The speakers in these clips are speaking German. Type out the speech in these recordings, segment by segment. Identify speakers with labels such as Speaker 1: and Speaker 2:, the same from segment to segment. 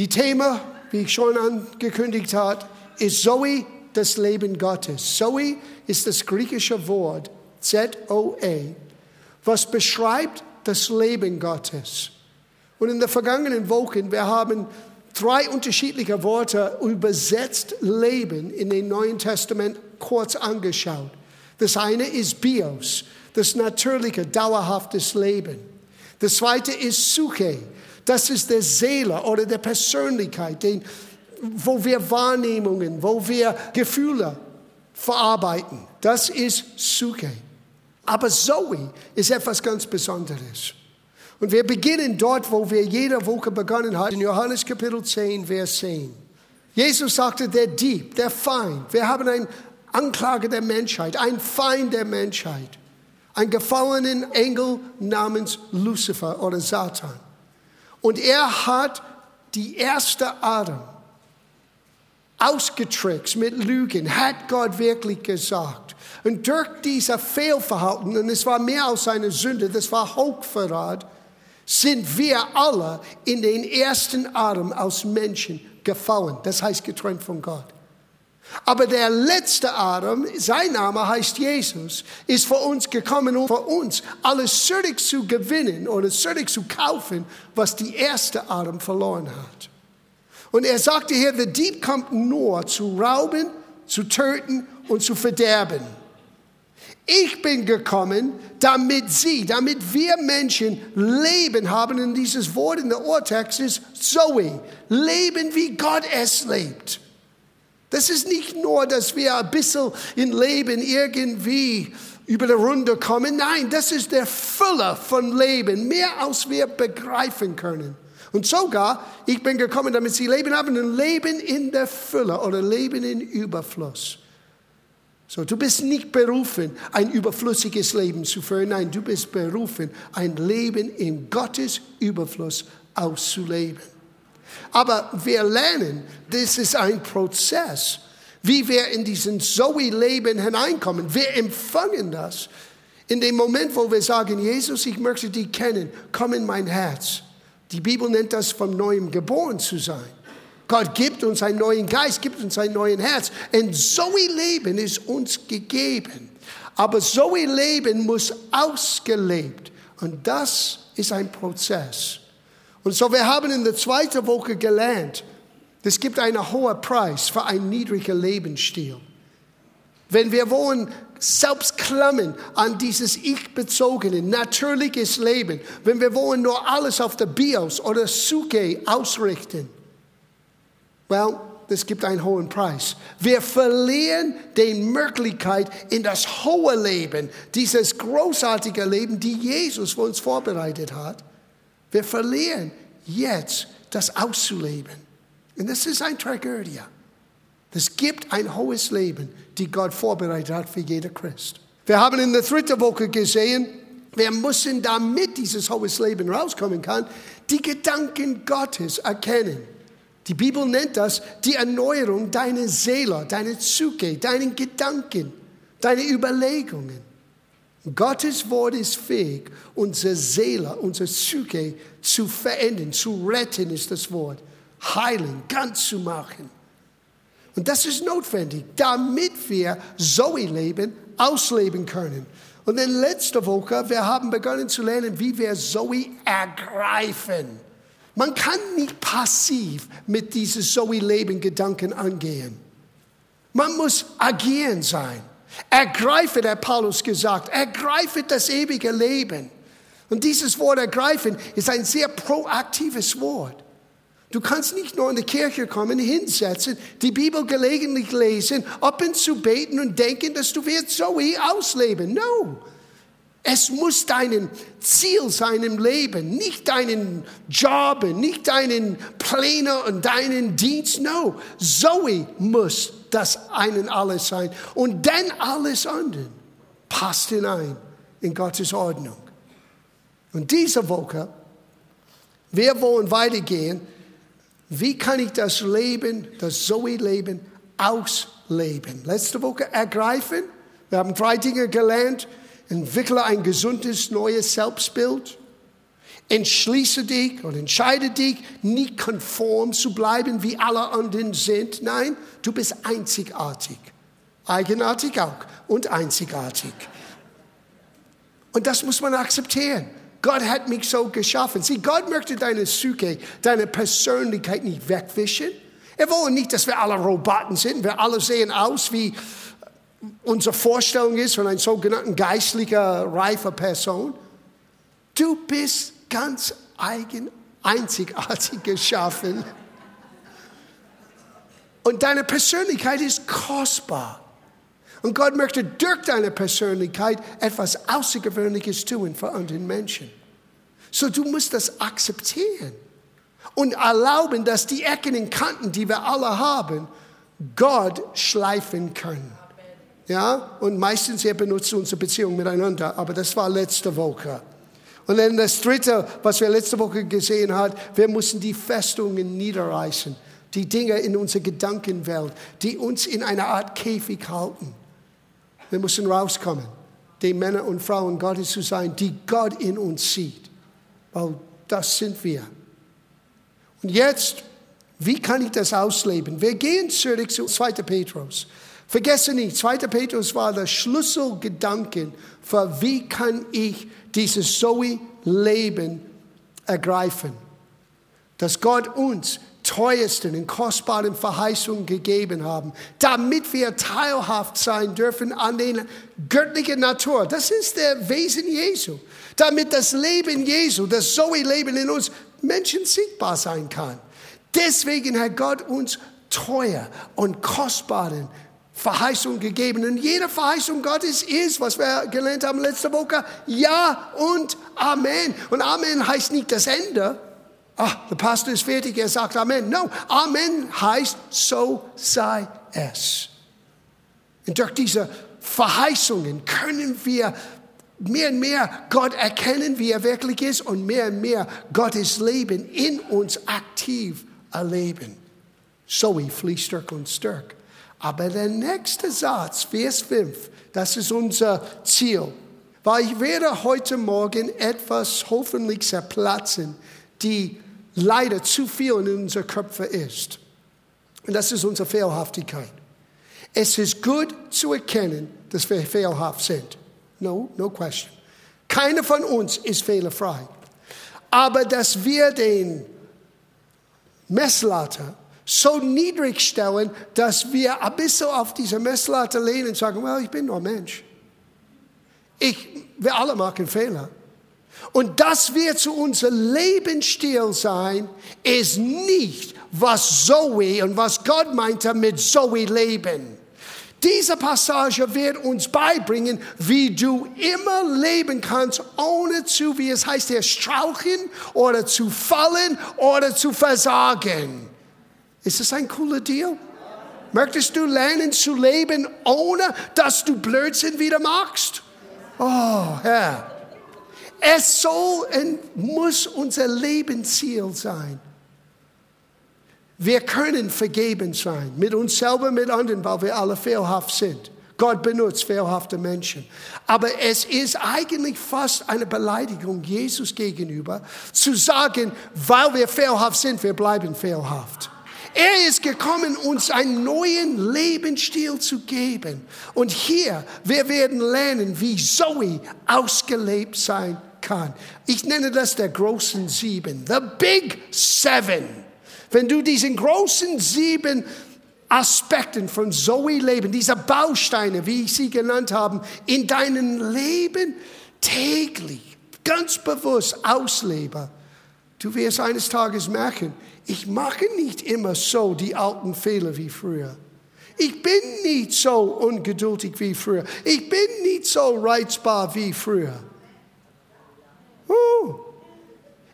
Speaker 1: Die Thema, wie ich schon angekündigt habe, ist Zoe, das Leben Gottes. Zoe ist das griechische Wort Z-O-E, was beschreibt das Leben Gottes. Und in den vergangenen Wochen, wir haben drei unterschiedliche Worte übersetzt Leben in dem Neuen Testament kurz angeschaut. Das eine ist Bios, das natürliche, dauerhaftes Leben. Das zweite ist Suche, das ist der Seele oder der Persönlichkeit, den, wo wir Wahrnehmungen, wo wir Gefühle verarbeiten. Das ist Suche. Aber Zoe ist etwas ganz Besonderes. Und wir beginnen dort, wo wir jede Woche begonnen haben, in Johannes Kapitel 10, Vers 10. Jesus sagte, der Dieb, der Feind, wir haben einen Anklage der Menschheit, ein Feind der Menschheit, einen gefallenen Engel namens Lucifer oder Satan. Und er hat die erste Adam ausgetrickst mit Lügen, hat Gott wirklich gesagt. Und durch dieser Fehlverhalten, und es war mehr als eine Sünde, das war Hochverrat, sind wir alle in den ersten Adam als Menschen gefallen. Das heißt getrennt von Gott. Aber der letzte Adam, sein Name heißt Jesus, ist für uns gekommen, um für uns alles zurück zu gewinnen oder zurück zu kaufen, was die erste Adam verloren hat. Und er sagte hier, der Dieb kommt nur zu rauben, zu töten und zu verderben. Ich bin gekommen, damit sie, damit wir Menschen Leben haben. Und dieses Wort in der Urtext ist Zoe. Leben, wie Gott es lebt. Das ist nicht nur, dass wir ein bisschen in Leben irgendwie über die Runde kommen. Nein, das ist der Fülle von Leben, mehr als wir begreifen können. Und sogar, ich bin gekommen, damit sie Leben haben, ein Leben in der Fülle oder Leben in Überfluss. So, du bist nicht berufen, ein überflüssiges Leben zu führen. Nein, du bist berufen, ein Leben in Gottes Überfluss auszuleben. Aber wir lernen, das ist ein Prozess, wie wir in diesen Zoe-Leben hineinkommen. Wir empfangen das in dem Moment, wo wir sagen, Jesus, ich möchte dich kennen, komm in mein Herz. Die Bibel nennt das vom Neuem geboren zu sein. Gott gibt uns einen neuen Geist, gibt uns ein neues Herz. Und Zoe-Leben ist uns gegeben. Aber Zoe-Leben muss ausgelebt. Und das ist ein Prozess. Und so, wir haben in der zweiten Woche gelernt, es gibt einen hohen Preis für einen niedrigen Lebensstil. Wenn wir wollen selbst klammen an dieses ich-bezogene, natürliches Leben, wenn wir wollen nur alles auf der Bios oder Suke ausrichten, well, es gibt einen hohen Preis. Wir verlieren die Möglichkeit in das hohe Leben, dieses großartige Leben, die Jesus für uns vorbereitet hat. Wir verlieren jetzt das auszuleben. Und das ist eine Tragödie. Es gibt ein hohes Leben, die Gott vorbereitet hat für jeder Christ. Wir haben in der dritten Woche gesehen, wir müssen, damit dieses hohes Leben rauskommen kann, die Gedanken Gottes erkennen. Die Bibel nennt das die Erneuerung deiner Seele, deiner Psyche, deinen Gedanken, deine Überlegungen. Gottes Wort ist fähig, unsere Seele, unsere Psyche zu verändern, zu retten ist das Wort, heilen, ganz zu machen. Und das ist notwendig, damit wir Zoe leben, ausleben können. Und in letzter Woche, wir haben begonnen zu lernen, wie wir Zoe ergreifen. Man kann nicht passiv mit diesem Zoe-Leben-Gedanken angehen. Man muss agieren sein. Ergreife, der Paulus gesagt, ergreife das ewige Leben. Und dieses Wort ergreifen ist ein sehr proaktives Wort. Du kannst nicht nur in die Kirche kommen, hinsetzen, die Bibel gelegentlich lesen, ab und zu beten und denken, dass du wirst so ausleben. No. Es muss dein Ziel sein im Leben, nicht deinen Job, nicht deinen Pläne und deinen Dienst. No. Zoe muss das einen alles sein. Und dann alles andere passt hinein in Gottes Ordnung. Und diese Woche, wir wollen weitergehen. Wie kann ich das Leben, das Zoe-Leben ausleben? Letzte Woche ergreifen. Wir haben drei Dinge gelernt. Entwickle ein gesundes neues Selbstbild. Entschließe dich und entscheide dich, nicht konform zu bleiben, wie alle anderen sind. Nein, du bist einzigartig. Eigenartig auch und einzigartig. Und das muss man akzeptieren. Gott hat mich so geschaffen. Sieh, Gott möchte deine Psyche, deine Persönlichkeit nicht wegwischen. Er will nicht, dass wir alle Roboter sind. Wir alle sehen aus, wie unsere Vorstellung ist von einer sogenannten geistlicher, reifer Person. Du bist ganz eigen, einzigartig geschaffen. Und deine Persönlichkeit ist kostbar. Und Gott möchte durch deine Persönlichkeit etwas Außergewöhnliches tun für andere Menschen. So, du musst das akzeptieren und erlauben, dass die Ecken und Kanten, die wir alle haben, Gott schleifen können. Ja, und meistens er benutzt unsere Beziehung miteinander, aber das war letzte Woche. Und dann das dritte, was wir letzte Woche gesehen haben, wir müssen die Festungen niederreißen. Die Dinge in unserer Gedankenwelt, die uns in einer Art Käfig halten. Wir müssen rauskommen, die Männer und Frauen Gottes zu sein, die Gott in uns sieht. Weil das sind wir. Und jetzt, wie kann ich das ausleben? Wir gehen zurück zu 2. Petrus. Vergesse nicht, 2. Petrus war der Schlüsselgedanken für wie kann ich dieses Zoe-Leben ergreifen. Dass Gott uns teuersten und kostbaren Verheißungen gegeben haben, damit wir teilhaft sein dürfen an der göttlichen Natur. Das ist der Wesen Jesu. Damit das Leben Jesu, das Zoe-Leben in uns Menschen sichtbar sein kann. Deswegen hat Gott uns teuer und kostbaren Verheißungen gegeben. Und jede Verheißung Gottes ist, was wir gelernt haben letzte Woche, Ja und Amen. Und Amen heißt nicht das Ende, ah, der Pastor ist fertig, er sagt Amen. No, Amen heißt, so sei es. Und durch diese Verheißungen können wir mehr und mehr Gott erkennen, wie er wirklich ist und mehr und mehr Gottes Leben in uns aktiv erleben. So fließt stärker und stärker. Aber der nächste Satz, Vers 5, das ist unser Ziel. Weil ich werde heute Morgen etwas hoffentlich zerplatzen, die leider zu viel in unseren Köpfen ist. Und das ist unsere Fehlhaftigkeit. Es ist gut zu erkennen, dass wir fehlhaft sind. No, no question. Keiner von uns ist fehlerfrei. Aber dass wir den Messlatte so niedrig stellen, dass wir ein bisschen auf diese Messlatte lehnen und sagen, well, ich bin nur Mensch. Ich, wir alle machen Fehler. Und das wird zu unserem Lebensstil sein, ist nicht, was Zoe und was Gott meinte mit Zoe leben. Diese Passage wird uns beibringen, wie du immer leben kannst, ohne zu, wie es heißt, hier strauchen oder zu fallen oder zu versagen. Ist das ein cooler Deal? Möchtest du lernen zu leben, ohne dass du Blödsinn wieder machst? Oh, Herr. Es soll und muss unser Lebensziel sein. Wir können vergeben sein, mit uns selber, mit anderen, weil wir alle fehlhaft sind. Gott benutzt fehlhafte Menschen. Aber es ist eigentlich fast eine Beleidigung Jesus gegenüber, zu sagen, weil wir fehlhaft sind, wir bleiben fehlhaft. Er ist gekommen, uns einen neuen Lebensstil zu geben. Und hier, wir werden lernen, wie Zoe ausgelebt sein kann. Ich nenne das der großen Sieben, the Big Seven. Wenn du diesen großen sieben Aspekten von Zoe Leben, diese Bausteine, wie ich sie genannt habe, in deinem Leben täglich, ganz bewusst auslebe, du wirst eines Tages merken, ich mache nicht immer so die alten Fehler wie früher. Ich bin nicht so ungeduldig wie früher. Ich bin nicht so reizbar wie früher. Uh,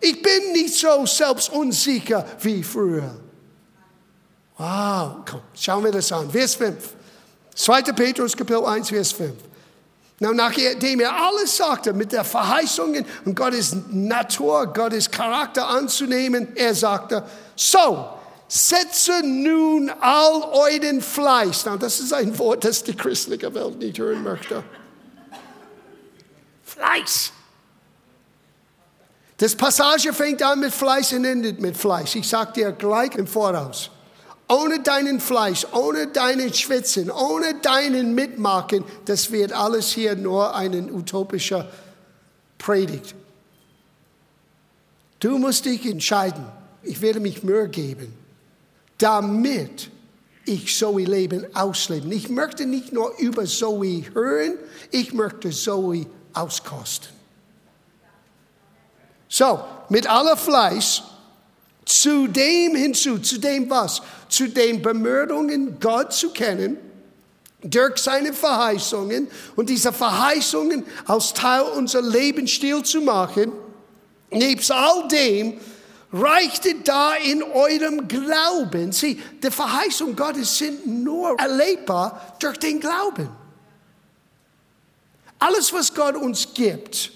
Speaker 1: ich bin nicht so selbstunsicher wie früher. Wow, komm, schauen wir das an. Vers 5. 2. Petrus Kapitel 1, Vers 5. Na, nachdem er alles sagte mit der Verheißungen und Gottes Natur, Gottes Charakter anzunehmen, er sagte, so, setze nun all euren Fleiß. Na, das ist ein Wort, das die christliche Welt nicht hören möchte. Fleiß. Das Passage fängt an mit Fleisch und endet mit Fleisch. Ich sage dir gleich im Voraus. Ohne deinen Fleisch, ohne deinen Schwitzen, ohne deinen Mitmachen, das wird alles hier nur ein utopischer Predigt. Du musst dich entscheiden. Ich werde mich Mühe geben, damit ich Zoe Leben ausleben. Ich möchte nicht nur über Zoe hören, ich möchte Zoe auskosten. So, mit aller Fleiß, zu dem hinzu, zu dem was? Zu den Bemühungen, Gott zu kennen, durch seine Verheißungen und diese Verheißungen als Teil unserer Lebensstil zu machen. Nebst all dem reichte da in eurem Glauben. Sieh, die Verheißungen Gottes sind nur erlebbar durch den Glauben. Alles, was Gott uns gibt,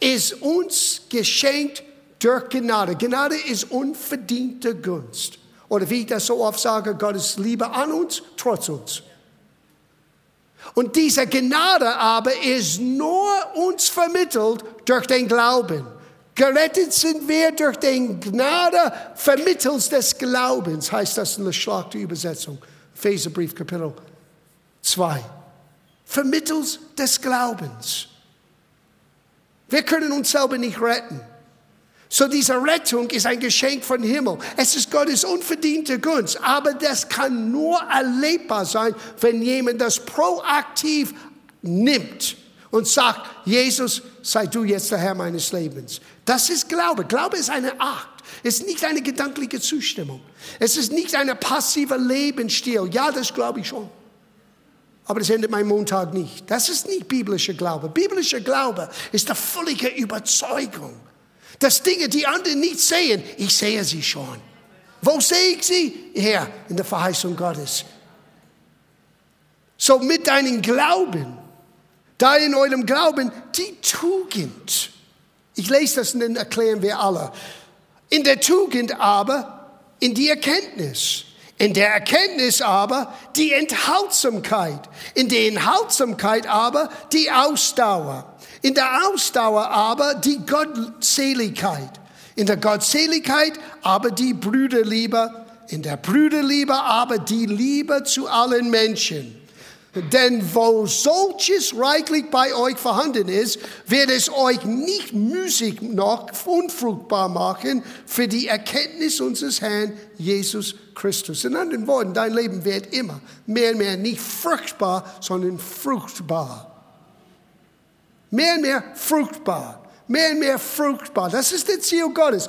Speaker 1: ist uns geschenkt durch Gnade. Gnade ist unverdiente Gunst. Oder wie ich das so oft sage, Gottes Liebe an uns, trotz uns. Und diese Gnade aber ist nur uns vermittelt durch den Glauben. Gerettet sind wir durch den Gnade vermittels des Glaubens, heißt das in der schlagte Übersetzung. Epheserbrief Kapitel 2. Vermittels des Glaubens. Wir können uns selber nicht retten. So diese Rettung ist ein Geschenk von Himmel. Es ist Gottes unverdiente Gunst, aber das kann nur erlebbar sein, wenn jemand das proaktiv nimmt und sagt, Jesus, sei du jetzt der Herr meines Lebens. Das ist Glaube. Glaube ist eine Art. Es ist nicht eine gedankliche Zustimmung. Es ist nicht ein passiver Lebensstil. Ja, das glaube ich schon aber das endet mein Montag nicht. Das ist nicht biblischer Glaube. Biblischer Glaube ist die völlige Überzeugung, dass Dinge, die anderen nicht sehen, ich sehe sie schon. Wo sehe ich sie? Hier, in der Verheißung Gottes. So mit deinem Glauben, da in eurem Glauben die Tugend. Ich lese das und dann erklären wir alle. In der Tugend aber, in die Erkenntnis in der Erkenntnis aber die Enthaltsamkeit. In der Enthaltsamkeit aber die Ausdauer. In der Ausdauer aber die Gottseligkeit. In der Gottseligkeit aber die Brüderliebe. In der Brüderliebe aber die Liebe zu allen Menschen. Denn wo solches reichlich bei euch vorhanden ist, wird es euch nicht müßig noch unfruchtbar machen für die Erkenntnis unseres Herrn Jesus Christus. In anderen Worten, dein Leben wird immer mehr und mehr nicht fruchtbar, sondern fruchtbar. Mehr und mehr fruchtbar. Mehr und mehr fruchtbar. Das ist das Ziel Gottes.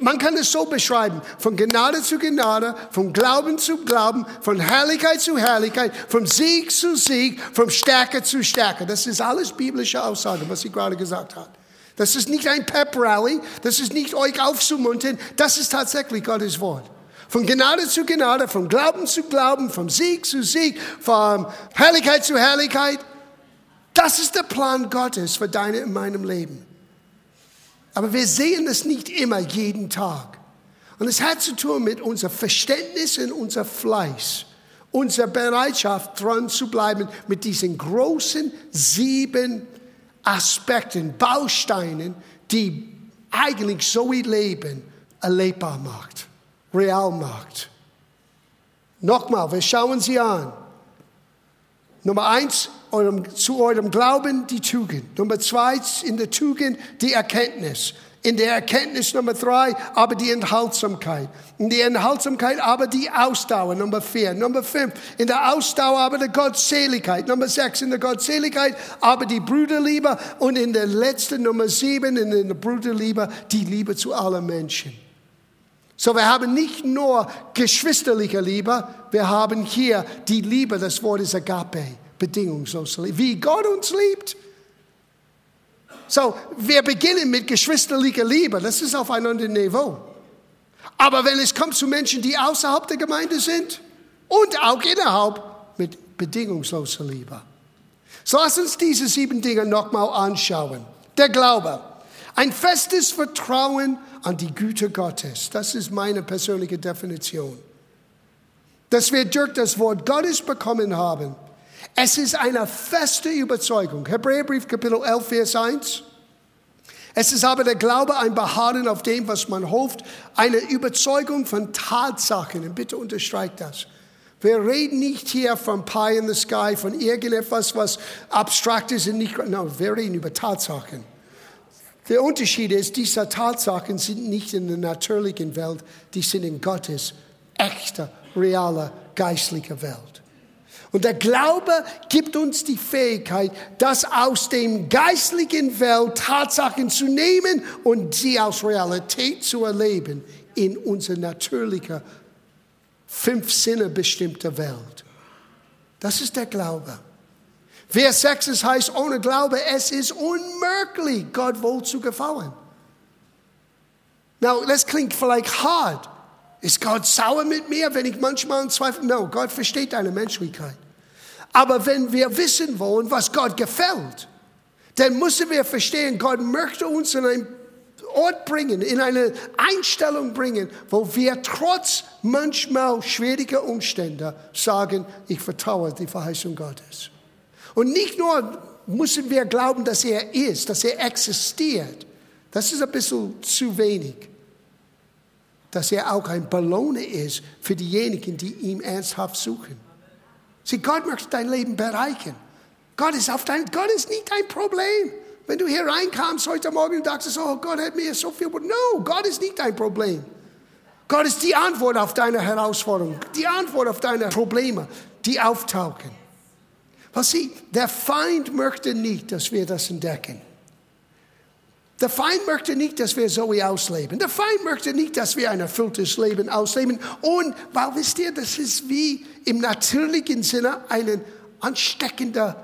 Speaker 1: Man kann es so beschreiben, von Gnade zu Gnade, von Glauben zu Glauben, von Herrlichkeit zu Herrlichkeit, von Sieg zu Sieg, von Stärke zu Stärke. Das ist alles biblische Aussage, was sie gerade gesagt hat. Das ist nicht ein Pep-Rally, das ist nicht euch aufzumuntern, das ist tatsächlich Gottes Wort. Von Gnade zu Gnade, von Glauben zu Glauben, vom Sieg zu Sieg, von Herrlichkeit zu Herrlichkeit. Das ist der Plan Gottes für deine und meinem Leben. Aber wir sehen das nicht immer jeden Tag. Und es hat zu tun mit unser Verständnis und unser Fleiß, unserer Bereitschaft, dran zu bleiben mit diesen großen sieben Aspekten, Bausteinen, die eigentlich so ihr Leben erlebbar macht, real macht. Nochmal, wir schauen sie an. Nummer eins, eurem, zu eurem Glauben die Tugend. Nummer zwei, in der Tugend die Erkenntnis. In der Erkenntnis Nummer drei, aber die Enthaltsamkeit. In der Enthaltsamkeit aber die Ausdauer. Nummer vier. Nummer fünf, in der Ausdauer aber die Gottseligkeit. Nummer sechs, in der Gottseligkeit aber die Brüderliebe. Und in der letzten Nummer sieben, in der Brüderliebe, die Liebe zu allen Menschen. So, wir haben nicht nur geschwisterliche Liebe, wir haben hier die Liebe des Wortes Agape bedingungslos lieben. Wie Gott uns liebt. So, wir beginnen mit geschwisterlicher Liebe. Das ist auf einem anderen Niveau. Aber wenn es kommt zu Menschen, die außerhalb der Gemeinde sind und auch innerhalb, mit bedingungsloser Liebe. So lass uns diese sieben Dinge nochmal anschauen. Der Glaube. Ein festes Vertrauen an die Güte Gottes. Das ist meine persönliche Definition. Dass wir durch das Wort Gottes bekommen haben, es ist eine feste Überzeugung. Hebräerbrief Kapitel 11, Vers 1. Es ist aber der Glaube, ein Beharren auf dem, was man hofft, eine Überzeugung von Tatsachen. Und bitte unterstreicht das. Wir reden nicht hier von Pie in the Sky, von irgendetwas, was abstrakt ist und nicht, no, wir reden über Tatsachen. Der Unterschied ist, diese Tatsachen sind nicht in der natürlichen Welt, die sind in Gottes echter, realer, geistlicher Welt. Und der Glaube gibt uns die Fähigkeit, das aus dem geistlichen Welt Tatsachen zu nehmen und sie als Realität zu erleben in unserer natürlichen, fünf Sinne bestimmter Welt. Das ist der Glaube. Vers 6 es heißt, ohne Glaube, es ist unmöglich, Gott wohl zu gefallen. Now, das klingt vielleicht hart. Ist Gott sauer mit mir, wenn ich manchmal in Zweifel? No, Gott versteht deine Menschlichkeit. Aber wenn wir wissen wollen, was Gott gefällt, dann müssen wir verstehen, Gott möchte uns in einen Ort bringen, in eine Einstellung bringen, wo wir trotz manchmal schwieriger Umstände sagen, ich vertraue die Verheißung Gottes. Und nicht nur müssen wir glauben, dass er ist, dass er existiert. Das ist ein bisschen zu wenig. Dass er auch ein Belohner ist für diejenigen, die ihn ernsthaft suchen. Sieh, Gott möchte dein Leben bereichern. Gott ist, auf dein, Gott ist nicht dein Problem. Wenn du hier reinkamst heute Morgen und dachtest, oh Gott hat mir so viel. No, Gott ist nicht dein Problem. Gott ist die Antwort auf deine Herausforderungen, die Antwort auf deine Probleme, die auftauchen. Was sie, der Feind möchte nicht, dass wir das entdecken. Der Feind möchte nicht, dass wir so ausleben. Der Feind möchte nicht, dass wir ein erfülltes Leben ausleben. Und weil wisst ihr, das ist wie im natürlichen Sinne eine ansteckende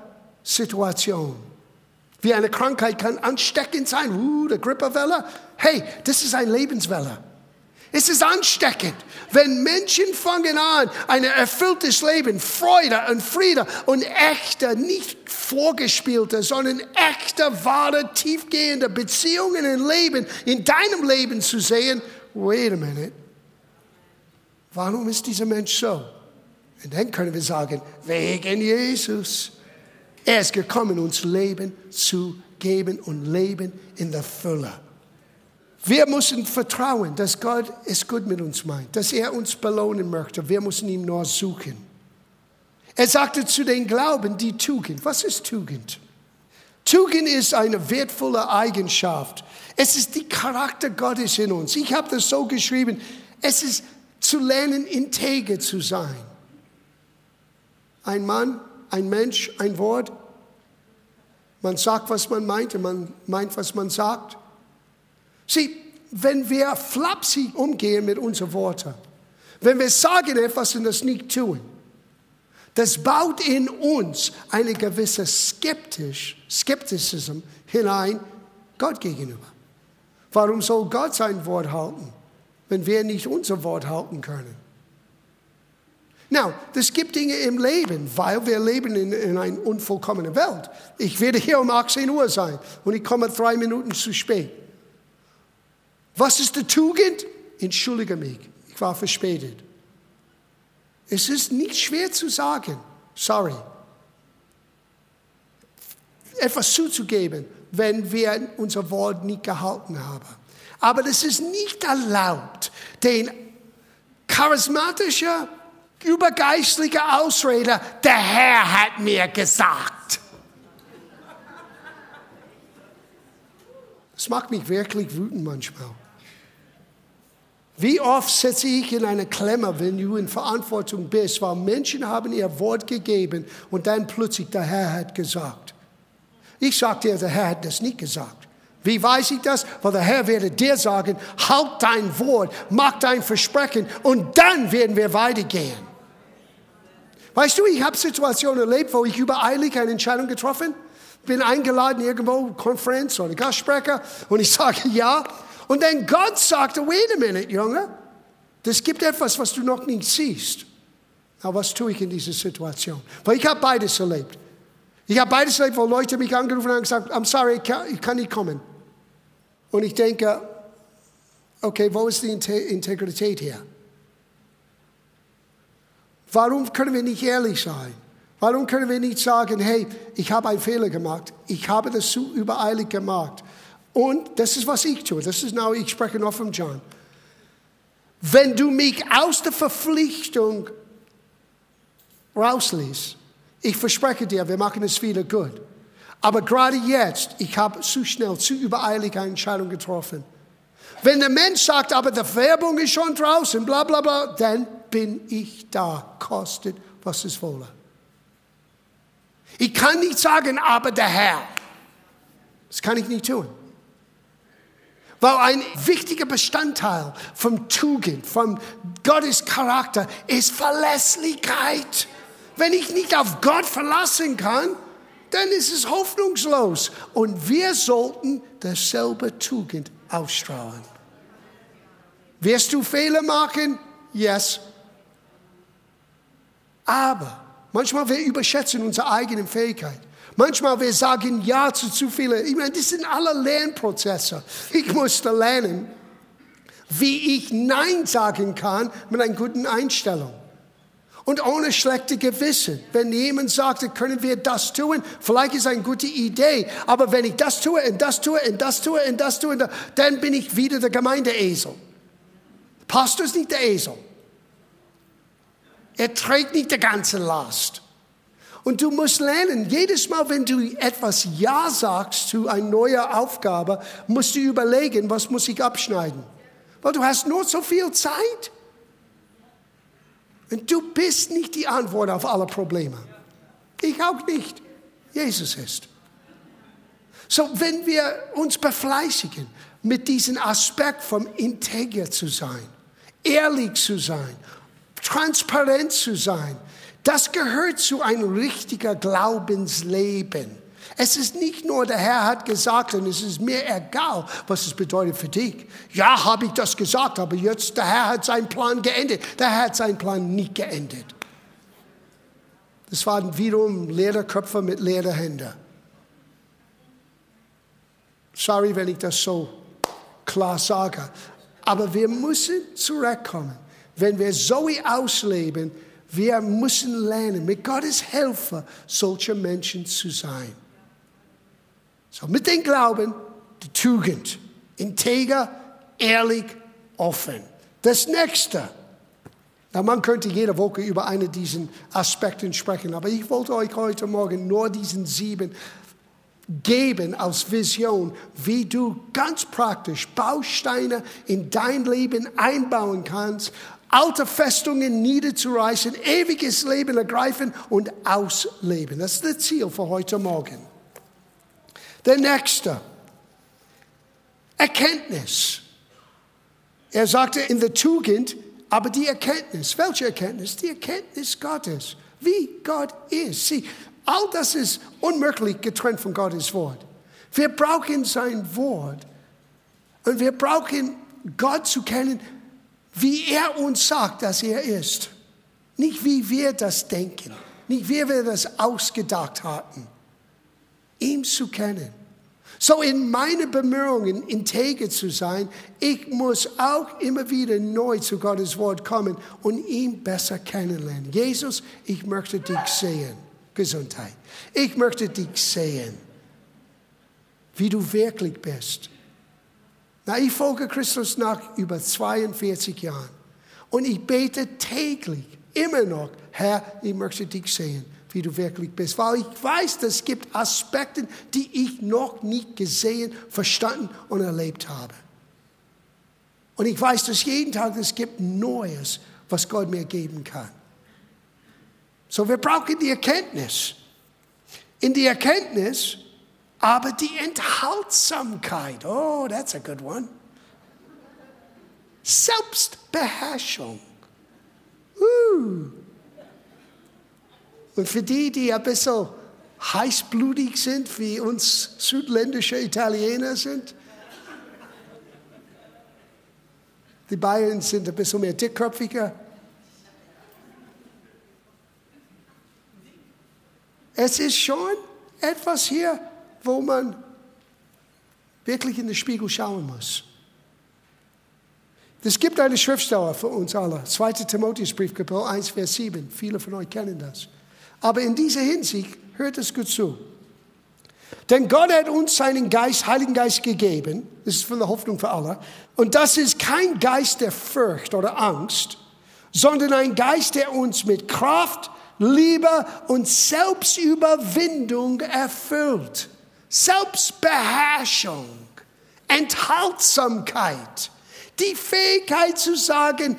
Speaker 1: Situation. Wie eine Krankheit kann ansteckend sein. Uh, der Grippewelle. Hey, das ist eine Lebenswelle. Es ist ansteckend, wenn Menschen fangen an, ein erfülltes Leben, Freude und Friede und echte, nicht vorgespielte, sondern echte, wahre, tiefgehende Beziehungen im Leben, in deinem Leben zu sehen. Wait a minute. Warum ist dieser Mensch so? Und dann können wir sagen, wegen Jesus. Er ist gekommen, uns Leben zu geben und Leben in der Fülle. Wir müssen vertrauen, dass Gott es gut mit uns meint, dass er uns belohnen möchte. Wir müssen ihn nur suchen. Er sagte zu den Glauben die Tugend. Was ist Tugend? Tugend ist eine wertvolle Eigenschaft. Es ist die Charakter Gottes in uns. Ich habe das so geschrieben. Es ist zu lernen, integer zu sein. Ein Mann, ein Mensch, ein Wort. Man sagt, was man meint, und man meint, was man sagt. Sieh, wenn wir flapsig umgehen mit unseren Worten, wenn wir sagen etwas und das nicht tun, das baut in uns eine gewisse Skeptisch, Skeptizismus hinein Gott gegenüber. Warum soll Gott sein Wort halten, wenn wir nicht unser Wort halten können? Now, es gibt Dinge im Leben, weil wir leben in, in einer unvollkommenen Welt. Ich werde hier um 18 Uhr sein und ich komme drei Minuten zu spät. Was ist die Tugend? Entschuldige mich, ich war verspätet. Es ist nicht schwer zu sagen, sorry. Etwas zuzugeben, wenn wir unser Wort nicht gehalten haben. Aber es ist nicht erlaubt, den charismatischen, übergeistlichen Ausrede, der Herr hat mir gesagt. Das macht mich wirklich wütend manchmal. Wie oft setze ich in eine Klemme, wenn du in Verantwortung bist, weil Menschen haben ihr Wort gegeben und dann plötzlich der Herr hat gesagt. Ich sage dir, der Herr hat das nicht gesagt. Wie weiß ich das? Weil der Herr werde dir sagen, halt dein Wort, mach dein Versprechen und dann werden wir weitergehen. Weißt du, ich habe Situationen erlebt, wo ich übereilig eine Entscheidung getroffen bin eingeladen irgendwo, Konferenz oder Gastsprecher und ich sage ja und dann Gott sagte, wait a minute, Junge, das gibt etwas, was du noch nicht siehst. Aber was tue ich in dieser Situation? Weil ich habe beides erlebt. Ich habe beides erlebt, wo Leute mich angerufen haben und gesagt, I'm sorry, ich kann, ich kann nicht kommen. Und ich denke, okay, wo ist die Integrität hier? Warum können wir nicht ehrlich sein? Warum können wir nicht sagen, hey, ich habe einen Fehler gemacht, ich habe das zu übereilig gemacht Und das ist, was ich tue. Das ist now, ich spreche noch von John. Wenn du mich aus der Verpflichtung rauslässt, ich verspreche dir, wir machen es wieder gut. Aber gerade jetzt, ich habe zu schnell, zu übereilig eine Entscheidung getroffen. Wenn der Mensch sagt, aber die Werbung ist schon draußen, bla bla bla, dann bin ich da, kostet, was es wolle. Ich kann nicht sagen, aber der Herr. Das kann ich nicht tun. Weil ein wichtiger Bestandteil vom Tugend, vom Gottes Charakter ist Verlässlichkeit. Wenn ich nicht auf Gott verlassen kann, dann ist es hoffnungslos. Und wir sollten dasselbe Tugend ausstrahlen. Wirst du Fehler machen? Yes. Aber manchmal wir überschätzen unsere eigene Fähigkeit. Manchmal wir sagen Ja zu zu vielen. Ich meine, das sind alle Lernprozesse. Ich musste lernen, wie ich Nein sagen kann mit einer guten Einstellung. Und ohne schlechte Gewissen. Wenn jemand sagt, können wir das tun, vielleicht ist eine gute Idee. Aber wenn ich das tue und das tue und das tue und das tue, dann bin ich wieder der Gemeindeesel. Pastor ist nicht der Esel. Er trägt nicht die ganze Last. Und du musst lernen, jedes Mal, wenn du etwas Ja sagst zu einer neuen Aufgabe, musst du überlegen, was muss ich abschneiden. Weil du hast nur so viel Zeit. Und du bist nicht die Antwort auf alle Probleme. Ich auch nicht. Jesus ist. So, wenn wir uns befleißigen, mit diesem Aspekt vom integer zu sein, ehrlich zu sein, transparent zu sein, das gehört zu einem richtigen Glaubensleben. Es ist nicht nur, der Herr hat gesagt und es ist mir egal, was es bedeutet für dich. Ja, habe ich das gesagt, aber jetzt, der Herr hat seinen Plan geendet. Der Herr hat seinen Plan nicht geendet. Das waren wiederum Lederköpfe mit Lederhänden. Sorry, wenn ich das so klar sage. Aber wir müssen zurückkommen. Wenn wir so ausleben, wir müssen lernen, mit Gottes Hilfe solche Menschen zu sein. So, mit dem Glauben, die Tugend, integer, ehrlich, offen. Das nächste. Na, man könnte jede Woche über einen diesen Aspekten sprechen, aber ich wollte euch heute Morgen nur diesen sieben geben als Vision, wie du ganz praktisch Bausteine in dein Leben einbauen kannst, alte Festungen niederzureißen, ewiges Leben ergreifen und ausleben. Das ist das Ziel für heute Morgen. Der nächste, Erkenntnis. Er sagte in der Tugend, aber die Erkenntnis, welche Erkenntnis? Die Erkenntnis Gottes, wie Gott ist. Sieh, all das ist unmöglich getrennt von Gottes Wort. Wir brauchen sein Wort und wir brauchen Gott zu kennen, wie er uns sagt, dass er ist. Nicht wie wir das denken, nicht wie wir das ausgedacht hatten. Ihm zu kennen. So in meinen Bemühungen, integer zu sein, ich muss auch immer wieder neu zu Gottes Wort kommen und ihn besser kennenlernen. Jesus, ich möchte dich sehen. Gesundheit. Ich möchte dich sehen, wie du wirklich bist. Na, ich folge Christus nach über 42 Jahren. Und ich bete täglich, immer noch, Herr, ich möchte dich sehen, wie du wirklich bist. Weil ich weiß, es gibt Aspekte, die ich noch nicht gesehen, verstanden und erlebt habe. Und ich weiß, dass jeden Tag es gibt Neues, was Gott mir geben kann. So, wir brauchen die Erkenntnis. In die Erkenntnis aber die Enthaltsamkeit, oh, that's a good one. Selbstbeherrschung. Uh. Und für die, die ein bisschen heißblutig sind, wie uns südländische Italiener sind, die Bayern sind ein bisschen mehr dickköpfiger. Es ist schon etwas hier, wo man wirklich in den Spiegel schauen muss. Es gibt eine Schriftstelle für uns alle, 2. Timotheusbrief, Kapitel 1, Vers 7. Viele von euch kennen das. Aber in dieser Hinsicht, hört es gut zu. Denn Gott hat uns seinen Geist, Heiligen Geist gegeben. Das ist von der Hoffnung für alle. Und das ist kein Geist der Furcht oder Angst, sondern ein Geist, der uns mit Kraft, Liebe und Selbstüberwindung erfüllt. Selbstbeherrschung, Enthaltsamkeit, die Fähigkeit zu sagen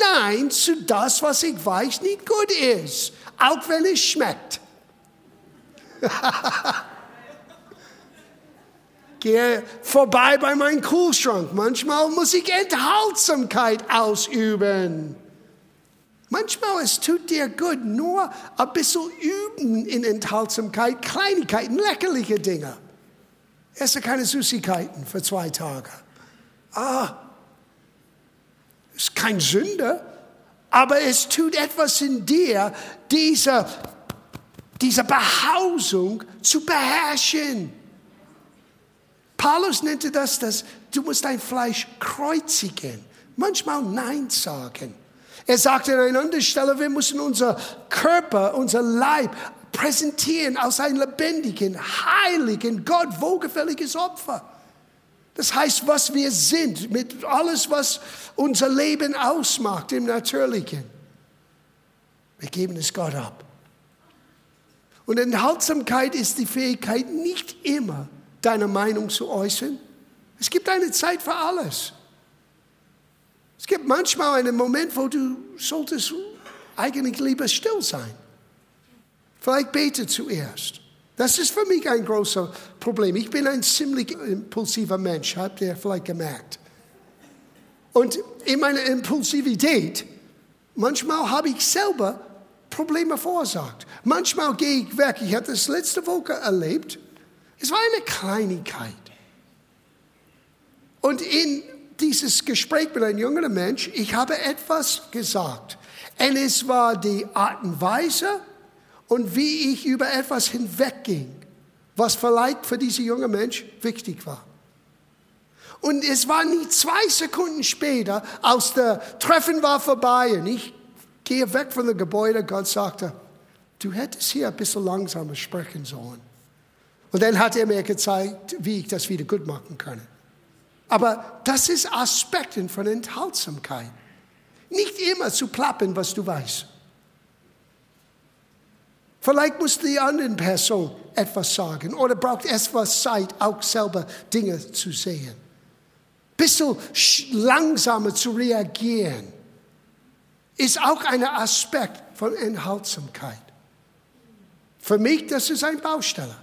Speaker 1: Nein zu das, was ich weiß nicht gut ist, auch wenn es schmeckt. Gehe vorbei bei meinem Kühlschrank. Manchmal muss ich Enthaltsamkeit ausüben. Manchmal es tut dir gut, nur ein bisschen üben in Enthaltsamkeit, Kleinigkeiten, leckerliche Dinge. Esse keine Süßigkeiten für zwei Tage. Ah, ist kein Sünde, aber es tut etwas in dir, diese, diese Behausung zu beherrschen. Paulus nannte das, dass du musst dein Fleisch kreuzigen, manchmal Nein sagen. Er sagte an einer anderen Stelle, wir müssen unser Körper, unser Leib präsentieren als ein lebendigen, heiligen, Gott wohlgefälliges Opfer. Das heißt, was wir sind, mit alles, was unser Leben ausmacht im Natürlichen. Wir geben es Gott ab. Und Enthaltsamkeit ist die Fähigkeit, nicht immer deine Meinung zu äußern. Es gibt eine Zeit für alles. Gibt manchmal einen Moment, wo du solltest eigentlich lieber still sein. Vielleicht bete zuerst. Das ist für mich ein großer Problem. Ich bin ein ziemlich impulsiver Mensch, habt ihr vielleicht gemerkt. Und in meiner Impulsivität, manchmal habe ich selber Probleme verursacht. Manchmal gehe ich weg. Ich hatte das letzte Woche erlebt. Es war eine Kleinigkeit. Und in dieses Gespräch mit einem jungen Mensch, ich habe etwas gesagt. Und es war die Art und Weise, und wie ich über etwas hinwegging, was vielleicht für diesen jungen Mensch wichtig war. Und es war nie zwei Sekunden später, als der Treffen war vorbei und ich gehe weg von dem Gebäude, Gott sagte, du hättest hier ein bisschen langsamer sprechen sollen. Und dann hat er mir gezeigt, wie ich das wieder gut machen kann. Aber das ist Aspekten von Enthaltsamkeit. Nicht immer zu plappen, was du weißt. Vielleicht muss die andere Person etwas sagen oder braucht etwas Zeit, auch selber Dinge zu sehen. Bisschen langsamer zu reagieren ist auch ein Aspekt von Enthaltsamkeit. Für mich, das ist ein Baustelle.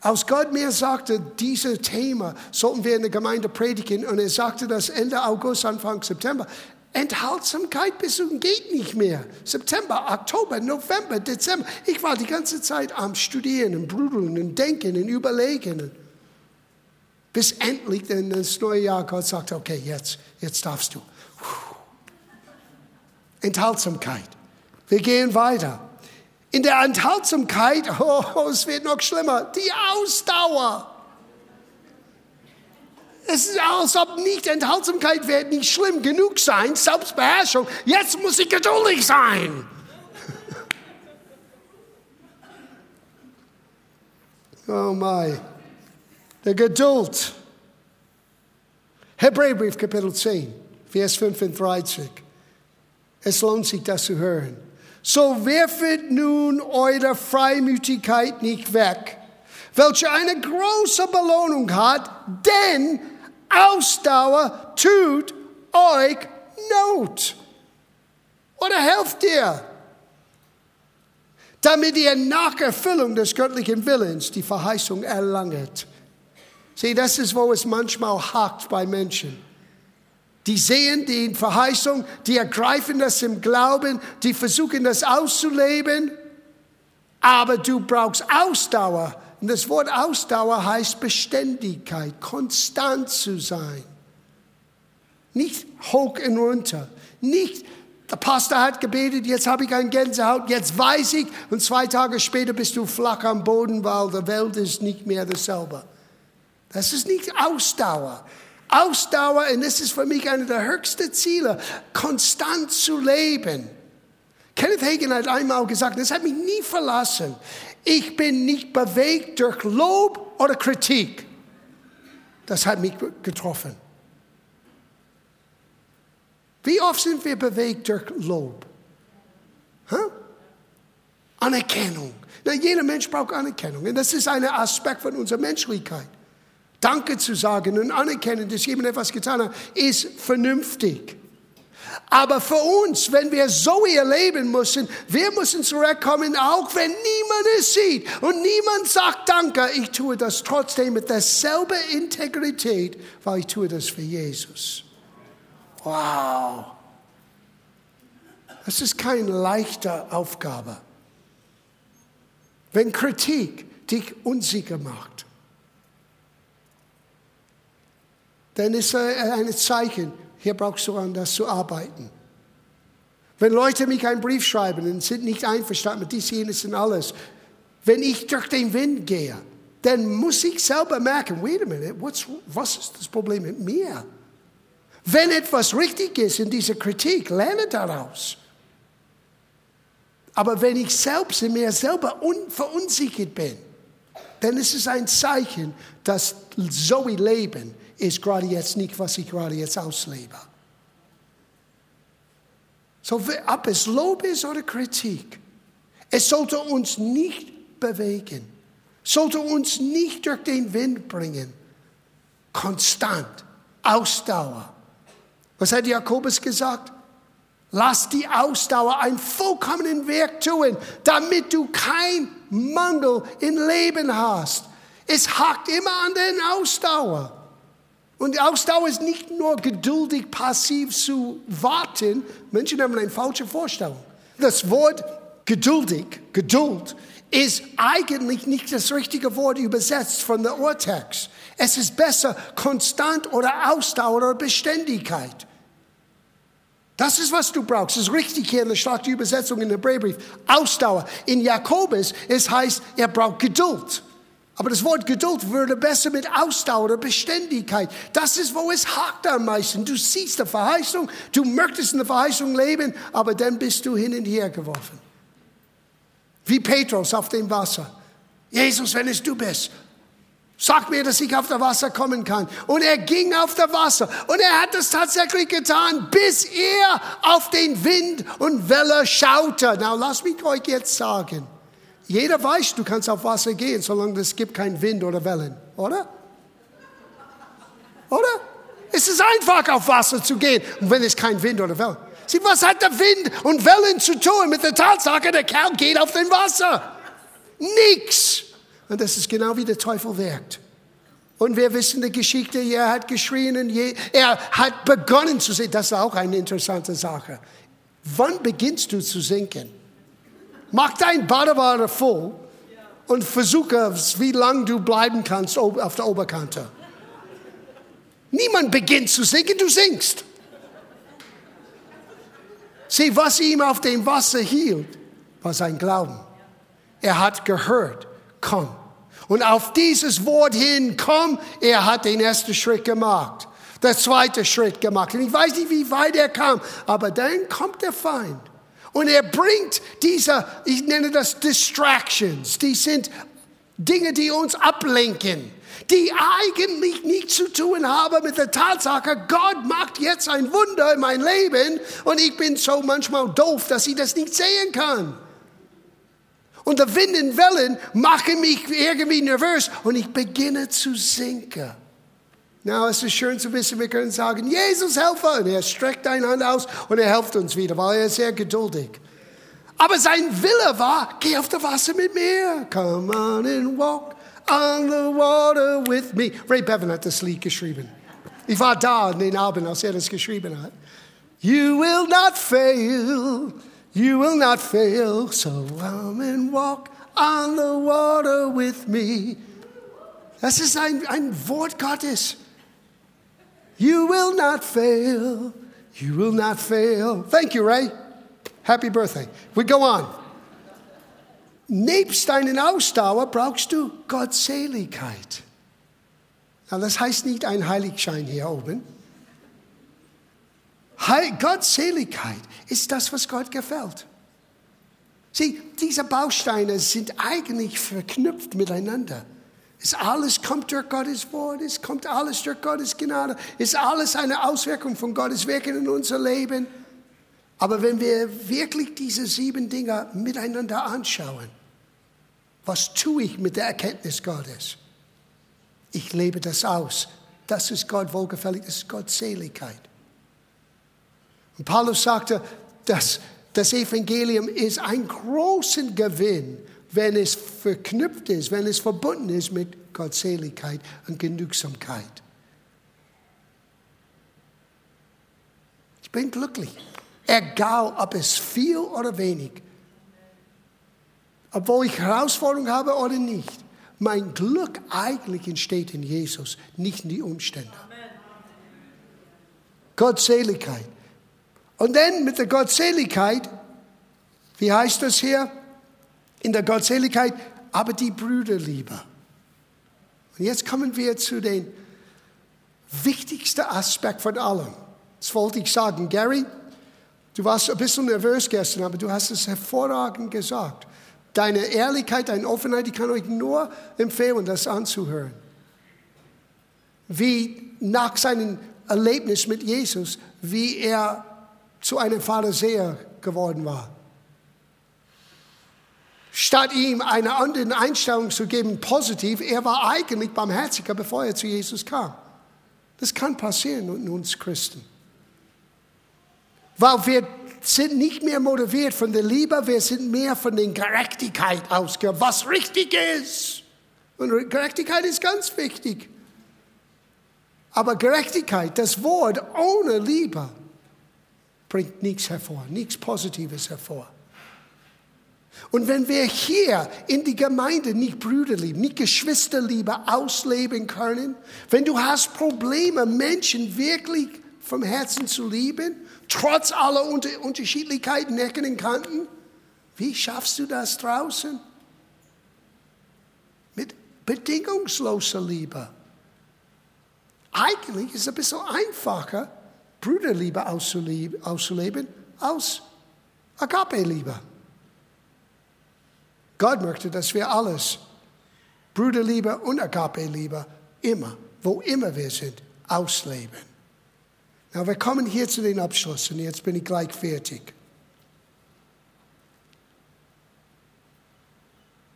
Speaker 1: Als Gott mir sagte, dieses Thema sollten wir in der Gemeinde predigen, und er sagte das Ende August, Anfang September, Enthaltsamkeit bis zum geht nicht mehr. September, Oktober, November, Dezember. Ich war die ganze Zeit am Studieren und Brudeln und Denken und Überlegen. Bis endlich dann das neue Jahr Gott sagt, okay, jetzt, jetzt darfst du. Enthaltsamkeit. Wir gehen weiter. In der Enthaltsamkeit, oh, es wird noch schlimmer, die Ausdauer. Es ist als ob nicht Enthaltsamkeit wird nicht schlimm genug sein, Selbstbeherrschung. Jetzt muss ich geduldig sein. Oh mein, der Geduld. Hebräerbrief Kapitel 10, Vers 35. Es lohnt sich, das zu hören. So werfet nun eure Freimütigkeit nicht weg, welche eine große Belohnung hat, denn Ausdauer tut euch Not. Oder helft ihr, damit ihr nach Erfüllung des göttlichen Willens die Verheißung erlangt. Sieh, das ist, wo es manchmal hakt bei Menschen. Die sehen die Verheißung, die ergreifen das im Glauben, die versuchen das auszuleben, aber du brauchst Ausdauer und das Wort Ausdauer heißt Beständigkeit, konstant zu sein. Nicht hoch und runter. Nicht, der Pastor hat gebetet, jetzt habe ich ein Gänsehaut, jetzt weiß ich, und zwei Tage später bist du flach am Boden, weil die Welt ist nicht mehr dasselbe. Das ist nicht Ausdauer. Ausdauer, und das ist für mich einer der höchsten Ziele, konstant zu leben Kenneth Hagin hat einmal gesagt, das hat mich nie verlassen. Ich bin nicht bewegt durch Lob oder Kritik. Das hat mich getroffen. Wie oft sind wir bewegt durch Lob? Huh? Anerkennung. Na, jeder Mensch braucht Anerkennung. Und das ist ein Aspekt von unserer Menschlichkeit. Danke zu sagen und anerkennen, dass jemand etwas getan hat, ist vernünftig. Aber für uns, wenn wir so erleben müssen, wir müssen zurückkommen, auch wenn niemand es sieht und niemand sagt Danke, ich tue das trotzdem mit derselben Integrität, weil ich tue das für Jesus. Wow. Das ist keine leichte Aufgabe. Wenn Kritik dich unsicher macht, dann ist es ein Zeichen, hier brauchst du an das zu arbeiten. Wenn Leute mich einen Brief schreiben und sind nicht einverstanden mit dies, jenes und alles, wenn ich durch den Wind gehe, dann muss ich selber merken, wait a minute, what's, was ist das Problem mit mir? Wenn etwas richtig ist in dieser Kritik, lerne daraus. Aber wenn ich selbst in mir selber verunsichert bin, dann ist es ein Zeichen, dass so Leben ist gerade jetzt nicht, was ich gerade jetzt auslebe. So, ob es Lob ist oder Kritik, es sollte uns nicht bewegen, sollte uns nicht durch den Wind bringen. Konstant, Ausdauer. Was hat Jakobus gesagt? Lass die Ausdauer ein vollkommenen Werk tun, damit du kein Mangel im Leben hast. Es hakt immer an der Ausdauer. Und Ausdauer ist nicht nur geduldig, passiv zu warten. Menschen haben eine falsche Vorstellung. Das Wort geduldig, Geduld, ist eigentlich nicht das richtige Wort übersetzt von der Urtext. Es ist besser konstant oder Ausdauer oder Beständigkeit. Das ist, was du brauchst. Das ist richtig hier in der starken Übersetzung in der Hebräerbrief. Ausdauer. In Jakobus, es heißt, er braucht Geduld. Aber das Wort Geduld würde besser mit Ausdauer oder Beständigkeit. Das ist, wo es hakt am meisten. Du siehst die Verheißung, du möchtest in der Verheißung leben, aber dann bist du hin und her geworfen. Wie Petrus auf dem Wasser. Jesus, wenn es du bist, Sag mir, dass ich auf das Wasser kommen kann. Und er ging auf das Wasser. Und er hat es tatsächlich getan, bis er auf den Wind und Welle schaute. Na, lass mich euch jetzt sagen. Jeder weiß, du kannst auf Wasser gehen, solange es gibt keinen Wind oder Wellen, oder? Oder? Es ist einfach, auf Wasser zu gehen, wenn es kein Wind oder Wellen. Sieh, was hat der Wind und Wellen zu tun mit der Tatsache, der Kerl geht auf dem Wasser? Nix. Und das ist genau wie der Teufel wirkt. Und wir wissen die Geschichte, er hat geschrien und er hat begonnen zu singen. Das ist auch eine interessante Sache. Wann beginnst du zu sinken? Mach dein Badewanne voll und versuche, wie lange du bleiben kannst auf der Oberkante. Niemand beginnt zu singen, du singst. Sieh, was ihm auf dem Wasser hielt, war sein Glauben. Er hat gehört, komm. Und auf dieses Wort hin, komm, er hat den ersten Schritt gemacht, der zweite Schritt gemacht. Und ich weiß nicht, wie weit er kam, aber dann kommt der Feind. Und er bringt diese, ich nenne das Distractions, die sind Dinge, die uns ablenken, die eigentlich nichts zu tun haben mit der Tatsache, Gott macht jetzt ein Wunder in mein Leben und ich bin so manchmal doof, dass ich das nicht sehen kann. Und der Wind und Wellen machen mich irgendwie nervös und ich beginne zu sinken. Na, es ist schön zu wissen, wir können sagen, Jesus, helfe. Und er streckt eine Hand aus und er hilft uns wieder, weil er ist sehr geduldig. Aber sein Wille war, geh auf das Wasser mit mir. Come on and walk on the water with me. Ray Bevan hat das Lied geschrieben. Ich war da in den Abend, als er das geschrieben hat. You will not fail. You will not fail, so come and walk on the water with me. Das ist ein, ein Wort Gottes. You will not fail. You will not fail. Thank you, Ray. Happy birthday. We go on. Nebst deinen Ausdauer brauchst du Gottseligkeit. Na, das heißt nicht ein Heiligschein hier oben. Gottseligkeit ist das, was Gott gefällt. Sieh, diese Bausteine sind eigentlich verknüpft miteinander. Es alles kommt durch Gottes Wort, es kommt alles durch Gottes Gnade, ist alles eine Auswirkung von Gottes Wirken in unser Leben. Aber wenn wir wirklich diese sieben Dinge miteinander anschauen, was tue ich mit der Erkenntnis Gottes? Ich lebe das aus. Das ist Gott wohlgefällig, das ist Gottseligkeit. Und Paulus sagte, dass das Evangelium ist ein großer Gewinn, wenn es verknüpft ist, wenn es verbunden ist mit Gottseligkeit und Genügsamkeit. Ich bin glücklich, egal ob es viel oder wenig, obwohl ich Herausforderungen habe oder nicht. Mein Glück eigentlich entsteht in Jesus, nicht in die Umstände. Gottseligkeit. Und dann mit der Gottseligkeit, wie heißt das hier? In der Gottseligkeit, aber die Brüderliebe. Und jetzt kommen wir zu dem wichtigsten Aspekt von allem. Das wollte ich sagen. Gary, du warst ein bisschen nervös gestern, aber du hast es hervorragend gesagt. Deine Ehrlichkeit, deine Offenheit, ich kann euch nur empfehlen, das anzuhören. Wie nach seinem Erlebnis mit Jesus, wie er zu einem Pharisäer geworden war. Statt ihm eine andere Einstellung zu geben, positiv, er war eigentlich barmherziger, bevor er zu Jesus kam. Das kann passieren in uns Christen. Weil wir sind nicht mehr motiviert von der Liebe, wir sind mehr von der Gerechtigkeit ausgegangen, was richtig ist. Und Gerechtigkeit ist ganz wichtig. Aber Gerechtigkeit, das Wort ohne Liebe, bringt nichts hervor, nichts Positives hervor. Und wenn wir hier in die Gemeinde nicht Brüderliebe, nicht Geschwisterliebe ausleben können, wenn du hast Probleme, Menschen wirklich vom Herzen zu lieben, trotz aller Unterschiedlichkeiten, Ecken und Kanten? Wie schaffst du das draußen? Mit bedingungsloser Liebe. Eigentlich ist es ein bisschen einfacher, Brüderliebe auszuleben, als Agape-Liebe. Gott möchte, dass wir alles, Brüderliebe und Agape-Liebe, immer, wo immer wir sind, ausleben. Na, wir kommen hier zu den Abschluss und jetzt bin ich gleich fertig.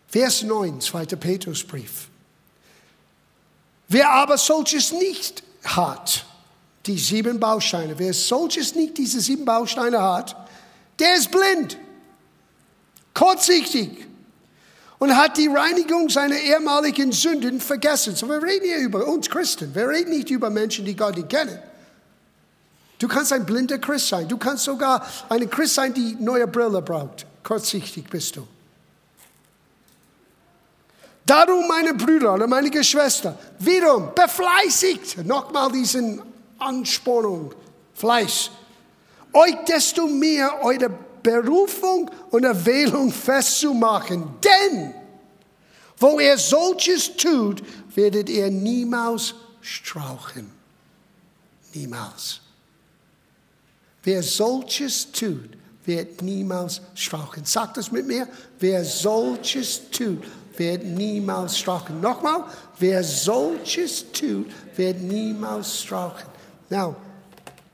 Speaker 1: Vers 9, 2. Petrusbrief. Wer aber solches nicht hat, die sieben Bausteine, wer solches nicht diese sieben Bausteine hat, der ist blind, kurzsichtig und hat die Reinigung seiner ehemaligen Sünden vergessen. So, wir reden hier über uns Christen. Wir reden nicht über Menschen, die Gott nicht kennen. Du kannst ein blinder Christ sein. Du kannst sogar ein Christ sein, die neue Brille braucht. Kurzsichtig bist du. Darum, meine Brüder oder meine Geschwister, wiederum befleißigt, nochmal diesen Anspornung, Fleiß, euch desto mehr eure Berufung und Erwählung festzumachen. Denn, wo ihr solches tut, werdet ihr niemals strauchen. Niemals. Wer solches tut, wird niemals strauchen. Sagt das mit mir. Wer solches tut, wird niemals strauchen. Nochmal, wer solches tut, wird niemals strauchen. Now,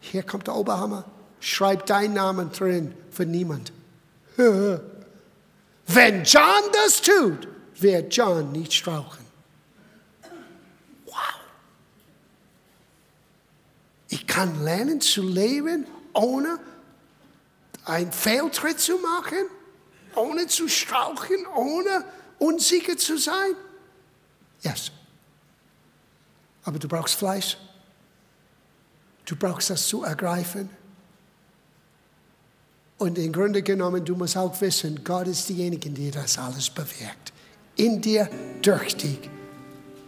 Speaker 1: hier kommt der Oberhammer. Schreib deinen Namen drin für niemand. Wenn John das tut, wird John nicht strauchen. Wow. Ich kann lernen zu leben ohne einen Fehltritt zu machen, ohne zu strauchen, ohne unsicher zu sein? Yes. Aber du brauchst Fleisch. Du brauchst das zu ergreifen. Und im Grunde genommen, du musst auch wissen, Gott ist diejenige, die das alles bewirkt. In dir, durch dich.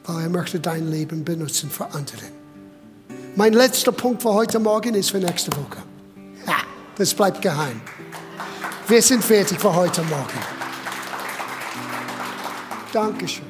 Speaker 1: Weil er möchte dein Leben benutzen für andere. Mein letzter Punkt für heute Morgen ist für nächste Woche. Das bleibt geheim. Wir sind fertig für heute Morgen. Dankeschön.